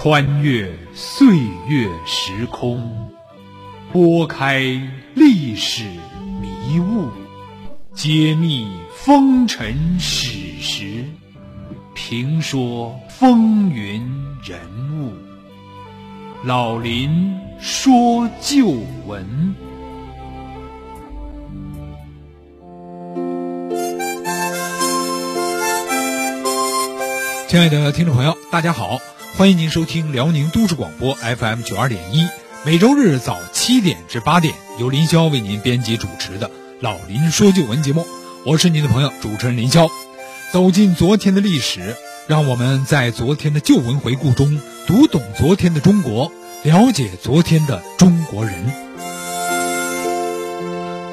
穿越岁月时空，拨开历史迷雾，揭秘风尘史实，评说风云人物。老林说旧闻。亲爱的听众朋友，大家好，欢迎您收听辽宁都市广播 FM 九二点一，每周日早七点至八点，由林霄为您编辑主持的《老林说旧闻》节目，我是您的朋友主持人林霄。走进昨天的历史，让我们在昨天的旧闻回顾中读懂昨天的中国，了解昨天的中国人。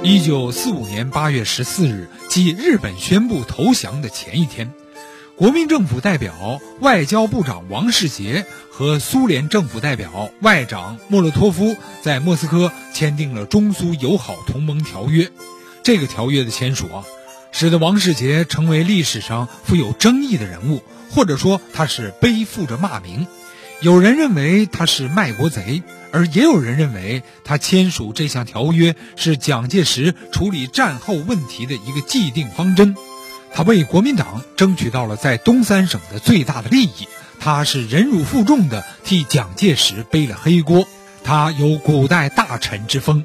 一九四五年八月十四日，即日本宣布投降的前一天。国民政府代表外交部长王世杰和苏联政府代表外长莫洛托夫在莫斯科签订了中苏友好同盟条约。这个条约的签署啊，使得王世杰成为历史上富有争议的人物，或者说他是背负着骂名。有人认为他是卖国贼，而也有人认为他签署这项条约是蒋介石处理战后问题的一个既定方针。他为国民党争取到了在东三省的最大的利益，他是忍辱负重的替蒋介石背了黑锅，他有古代大臣之风。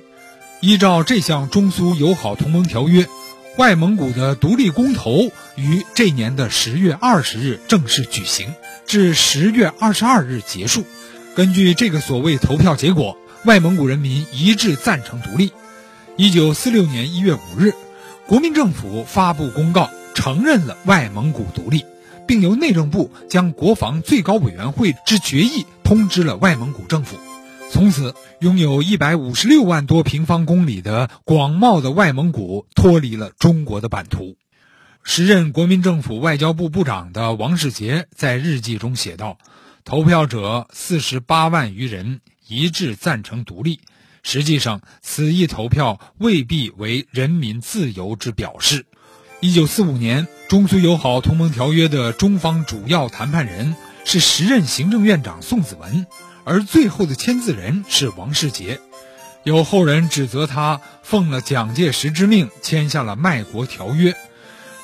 依照这项中苏友好同盟条约，外蒙古的独立公投于这年的十月二十日正式举行，至十月二十二日结束。根据这个所谓投票结果，外蒙古人民一致赞成独立。一九四六年一月五日，国民政府发布公告。承认了外蒙古独立，并由内政部将国防最高委员会之决议通知了外蒙古政府。从此，拥有一百五十六万多平方公里的广袤的外蒙古脱离了中国的版图。时任国民政府外交部部长的王世杰在日记中写道：“投票者四十八万余人一致赞成独立，实际上此一投票未必为人民自由之表示。”一九四五年，中苏友好同盟条约的中方主要谈判人是时任行政院长宋子文，而最后的签字人是王世杰。有后人指责他奉了蒋介石之命签下了卖国条约。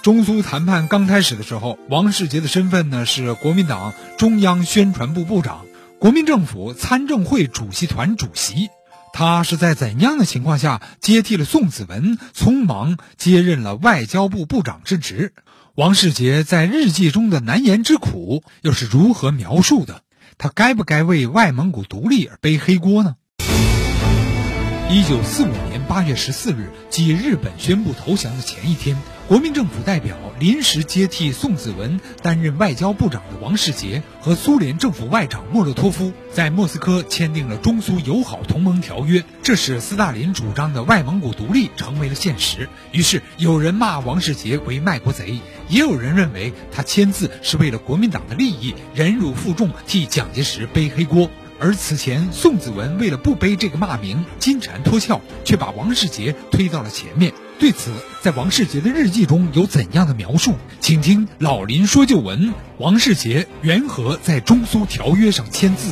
中苏谈判刚开始的时候，王世杰的身份呢是国民党中央宣传部部长、国民政府参政会主席团主席。他是在怎样的情况下接替了宋子文，匆忙接任了外交部部长之职？王世杰在日记中的难言之苦又是如何描述的？他该不该为外蒙古独立而背黑锅呢？一九四五年八月十四日，即日本宣布投降的前一天。国民政府代表临时接替宋子文担任外交部长的王世杰和苏联政府外长莫洛托夫在莫斯科签订了中苏友好同盟条约，这使斯大林主张的外蒙古独立成为了现实。于是有人骂王世杰为卖国贼，也有人认为他签字是为了国民党的利益，忍辱负重替蒋介石背黑锅。而此前宋子文为了不背这个骂名，金蝉脱壳，却把王世杰推到了前面。对此，在王世杰的日记中有怎样的描述？请听老林说旧闻：王世杰缘何在中苏条约上签字？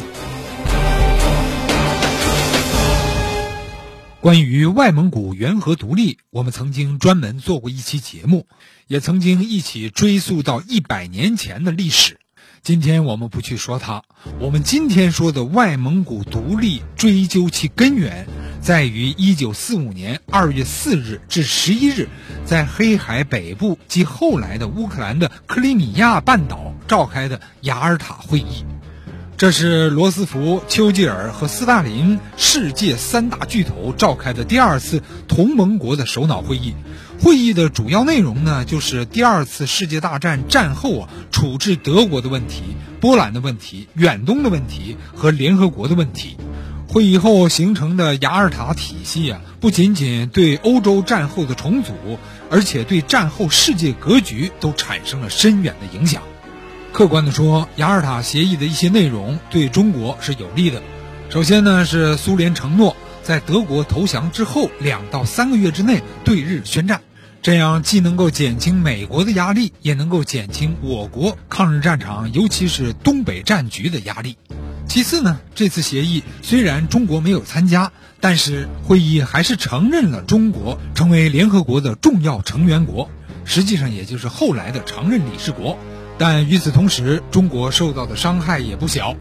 关于外蒙古缘何独立，我们曾经专门做过一期节目，也曾经一起追溯到一百年前的历史。今天我们不去说它，我们今天说的外蒙古独立，追究其根源。在于一九四五年二月四日至十一日，在黑海北部及后来的乌克兰的克里米亚半岛召开的雅尔塔会议。这是罗斯福、丘吉尔和斯大林世界三大巨头召开的第二次同盟国的首脑会议。会议的主要内容呢，就是第二次世界大战战后啊处置德国的问题、波兰的问题、远东的问题和联合国的问题。会议后形成的雅尔塔体系啊，不仅仅对欧洲战后的重组，而且对战后世界格局都产生了深远的影响。客观的说，雅尔塔协议的一些内容对中国是有利的。首先呢，是苏联承诺在德国投降之后两到三个月之内对日宣战，这样既能够减轻美国的压力，也能够减轻我国抗日战场，尤其是东北战局的压力。其次呢，这次协议虽然中国没有参加，但是会议还是承认了中国成为联合国的重要成员国，实际上也就是后来的常任理事国。但与此同时，中国受到的伤害也不小。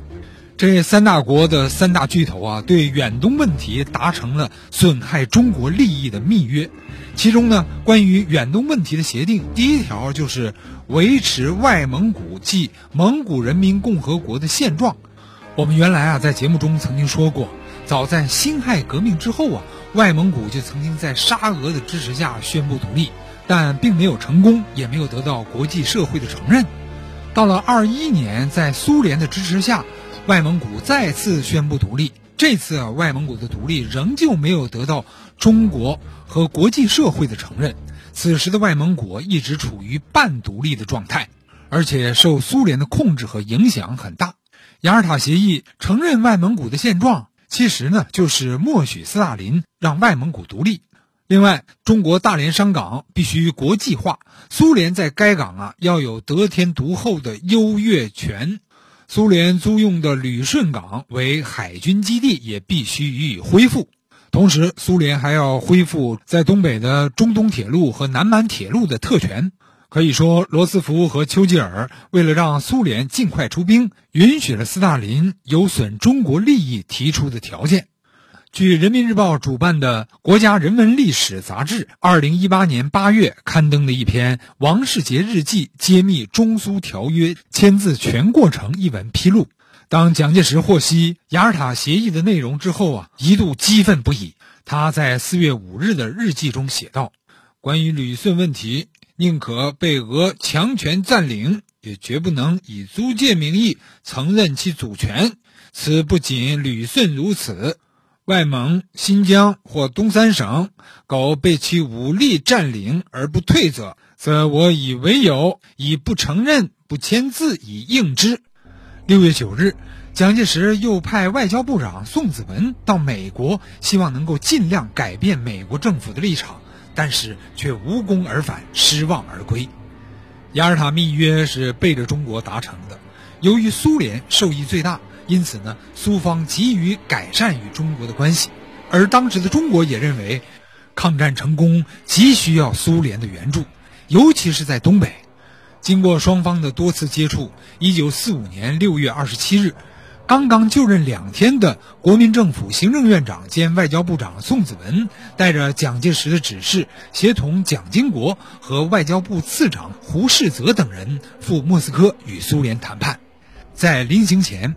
这三大国的三大巨头啊，对远东问题达成了损害中国利益的密约。其中呢，关于远东问题的协定，第一条就是维持外蒙古即蒙古人民共和国的现状。我们原来啊，在节目中曾经说过，早在辛亥革命之后啊，外蒙古就曾经在沙俄的支持下宣布独立，但并没有成功，也没有得到国际社会的承认。到了二一年，在苏联的支持下，外蒙古再次宣布独立。这次啊，外蒙古的独立仍旧没有得到中国和国际社会的承认。此时的外蒙古一直处于半独立的状态，而且受苏联的控制和影响很大。雅尔塔协议承认外蒙古的现状，其实呢就是默许斯大林让外蒙古独立。另外，中国大连商港必须国际化，苏联在该港啊要有得天独厚的优越权。苏联租用的旅顺港为海军基地也必须予以恢复。同时，苏联还要恢复在东北的中东铁路和南满铁路的特权。可以说，罗斯福和丘吉尔为了让苏联尽快出兵，允许了斯大林有损中国利益提出的条件。据人民日报主办的《国家人文历史》杂志，二零一八年八月刊登的一篇《王世杰日记》揭秘中苏条约签字全过程一文披露，当蒋介石获悉雅尔塔协议的内容之后啊，一度激愤不已。他在四月五日的日记中写道：“关于旅顺问题，宁可被俄强权占领，也绝不能以租界名义承认其主权。此不仅旅顺如此。”外蒙、新疆或东三省，苟被其武力占领而不退者，则我以为有，以不承认、不签字以应之。六月九日，蒋介石又派外交部长宋子文到美国，希望能够尽量改变美国政府的立场，但是却无功而返，失望而归。雅尔塔密约是背着中国达成的，由于苏联受益最大。因此呢，苏方急于改善与中国的关系，而当时的中国也认为，抗战成功急需要苏联的援助，尤其是在东北。经过双方的多次接触，一九四五年六月二十七日，刚刚就任两天的国民政府行政院长兼外交部长宋子文，带着蒋介石的指示，协同蒋经国和外交部次长胡适泽等人赴莫斯科与苏联谈判，在临行前。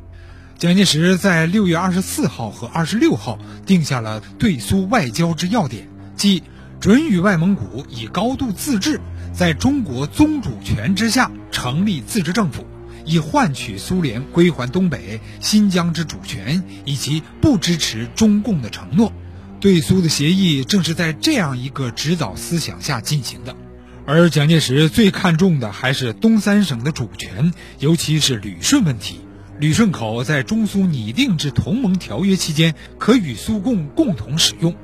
蒋介石在六月二十四号和二十六号定下了对苏外交之要点，即准予外蒙古以高度自治，在中国宗主权之下成立自治政府，以换取苏联归还东北、新疆之主权以及不支持中共的承诺。对苏的协议正是在这样一个指导思想下进行的，而蒋介石最看重的还是东三省的主权，尤其是旅顺问题。旅顺口在中苏拟定之同盟条约期间，可与苏共共同使用，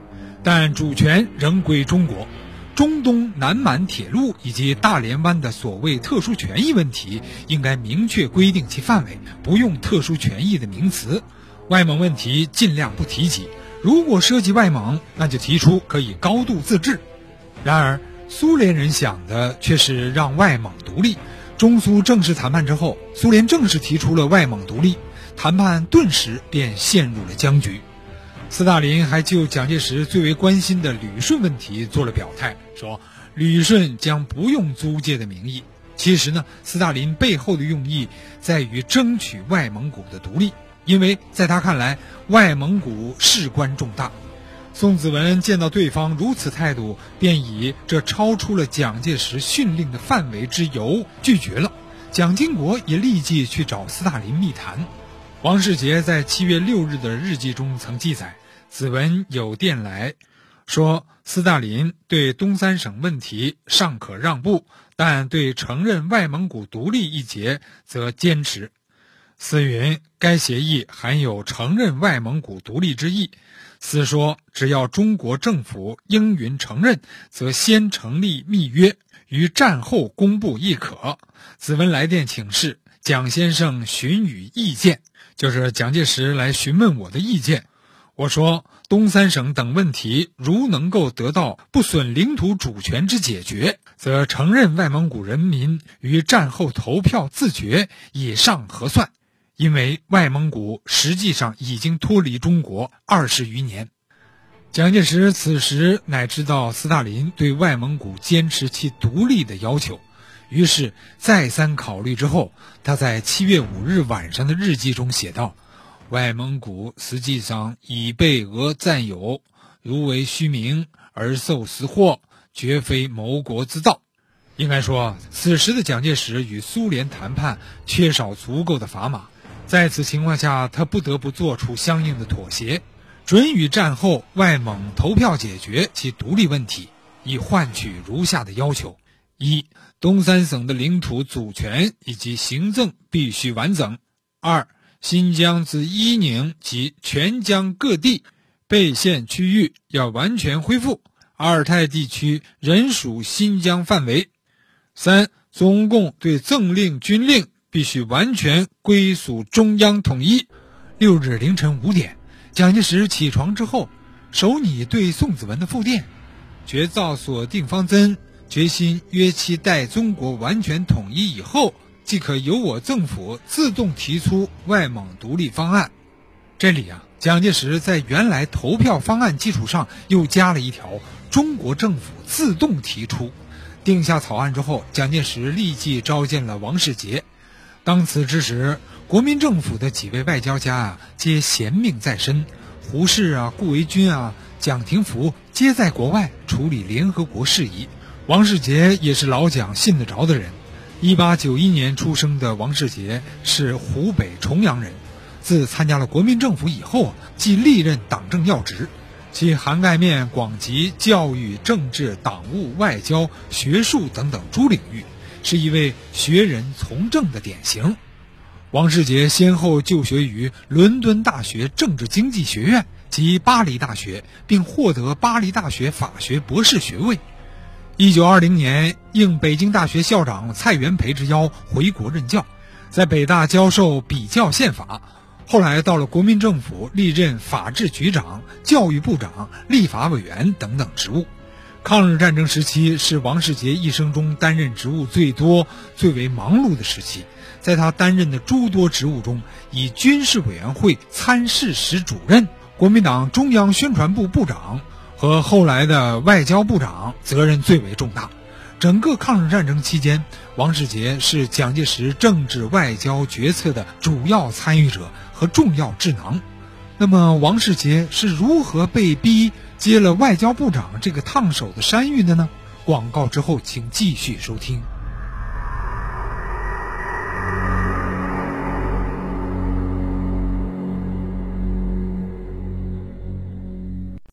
但主权仍归中国。中东南满铁路以及大连湾的所谓特殊权益问题，应该明确规定其范围，不用特殊权益的名词。外蒙问题尽量不提及，如果涉及外蒙，那就提出可以高度自治。然而，苏联人想的却是让外蒙独立。中苏正式谈判之后，苏联正式提出了外蒙独立，谈判顿时便陷入了僵局。斯大林还就蒋介石最为关心的旅顺问题做了表态，说旅顺将不用租界的名义。其实呢，斯大林背后的用意在于争取外蒙古的独立，因为在他看来，外蒙古事关重大。宋子文见到对方如此态度，便以这超出了蒋介石训令的范围之由拒绝了。蒋经国也立即去找斯大林密谈。王世杰在七月六日的日记中曾记载：子文有电来，说斯大林对东三省问题尚可让步，但对承认外蒙古独立一节则坚持。斯云该协议含有承认外蒙古独立之意。斯说，只要中国政府应允承认，则先成立密约，于战后公布亦可。子文来电请示蒋先生询予意见，就是蒋介石来询问我的意见。我说，东三省等问题如能够得到不损领土主权之解决，则承认外蒙古人民于战后投票自决以上核算。因为外蒙古实际上已经脱离中国二十余年，蒋介石此时乃知道斯大林对外蒙古坚持其独立的要求，于是再三考虑之后，他在七月五日晚上的日记中写道：“外蒙古实际上已被俄占有，如为虚名而受实祸，绝非谋国之道。”应该说，此时的蒋介石与苏联谈判缺少足够的砝码。在此情况下，他不得不做出相应的妥协，准予战后外蒙投票解决其独立问题，以换取如下的要求：一、东三省的领土主权以及行政必须完整；二、新疆自伊宁及全疆各地被限区域要完全恢复，阿尔泰地区仍属新疆范围；三、中共对政令军令。必须完全归属中央统一。六日凌晨五点，蒋介石起床之后，手拟对宋子文的复电，决造锁定方针，决心约期待中国完全统一以后，即可由我政府自动提出外蒙独立方案。这里啊，蒋介石在原来投票方案基础上又加了一条：中国政府自动提出。定下草案之后，蒋介石立即召见了王世杰。当此之时，国民政府的几位外交家啊，皆贤命在身，胡适啊、顾维钧啊、蒋廷福皆在国外处理联合国事宜。王世杰也是老蒋信得着的人。一八九一年出生的王世杰是湖北重阳人，自参加了国民政府以后，即历任党政要职，其涵盖面广及教育、政治、党务、外交、学术等等诸领域。是一位学人从政的典型。王世杰先后就学于伦敦大学政治经济学院及巴黎大学，并获得巴黎大学法学博士学位。一九二零年，应北京大学校长蔡元培之邀回国任教，在北大教授比较宪法。后来到了国民政府，历任法制局长、教育部长、立法委员等等职务。抗日战争时期是王世杰一生中担任职务最多、最为忙碌的时期。在他担任的诸多职务中，以军事委员会参事室主任、国民党中央宣传部部长和后来的外交部长责任最为重大。整个抗日战争期间，王世杰是蒋介石政治外交决策的主要参与者和重要智囊。那么，王世杰是如何被逼？接了外交部长这个烫手的山芋的呢？广告之后，请继续收听。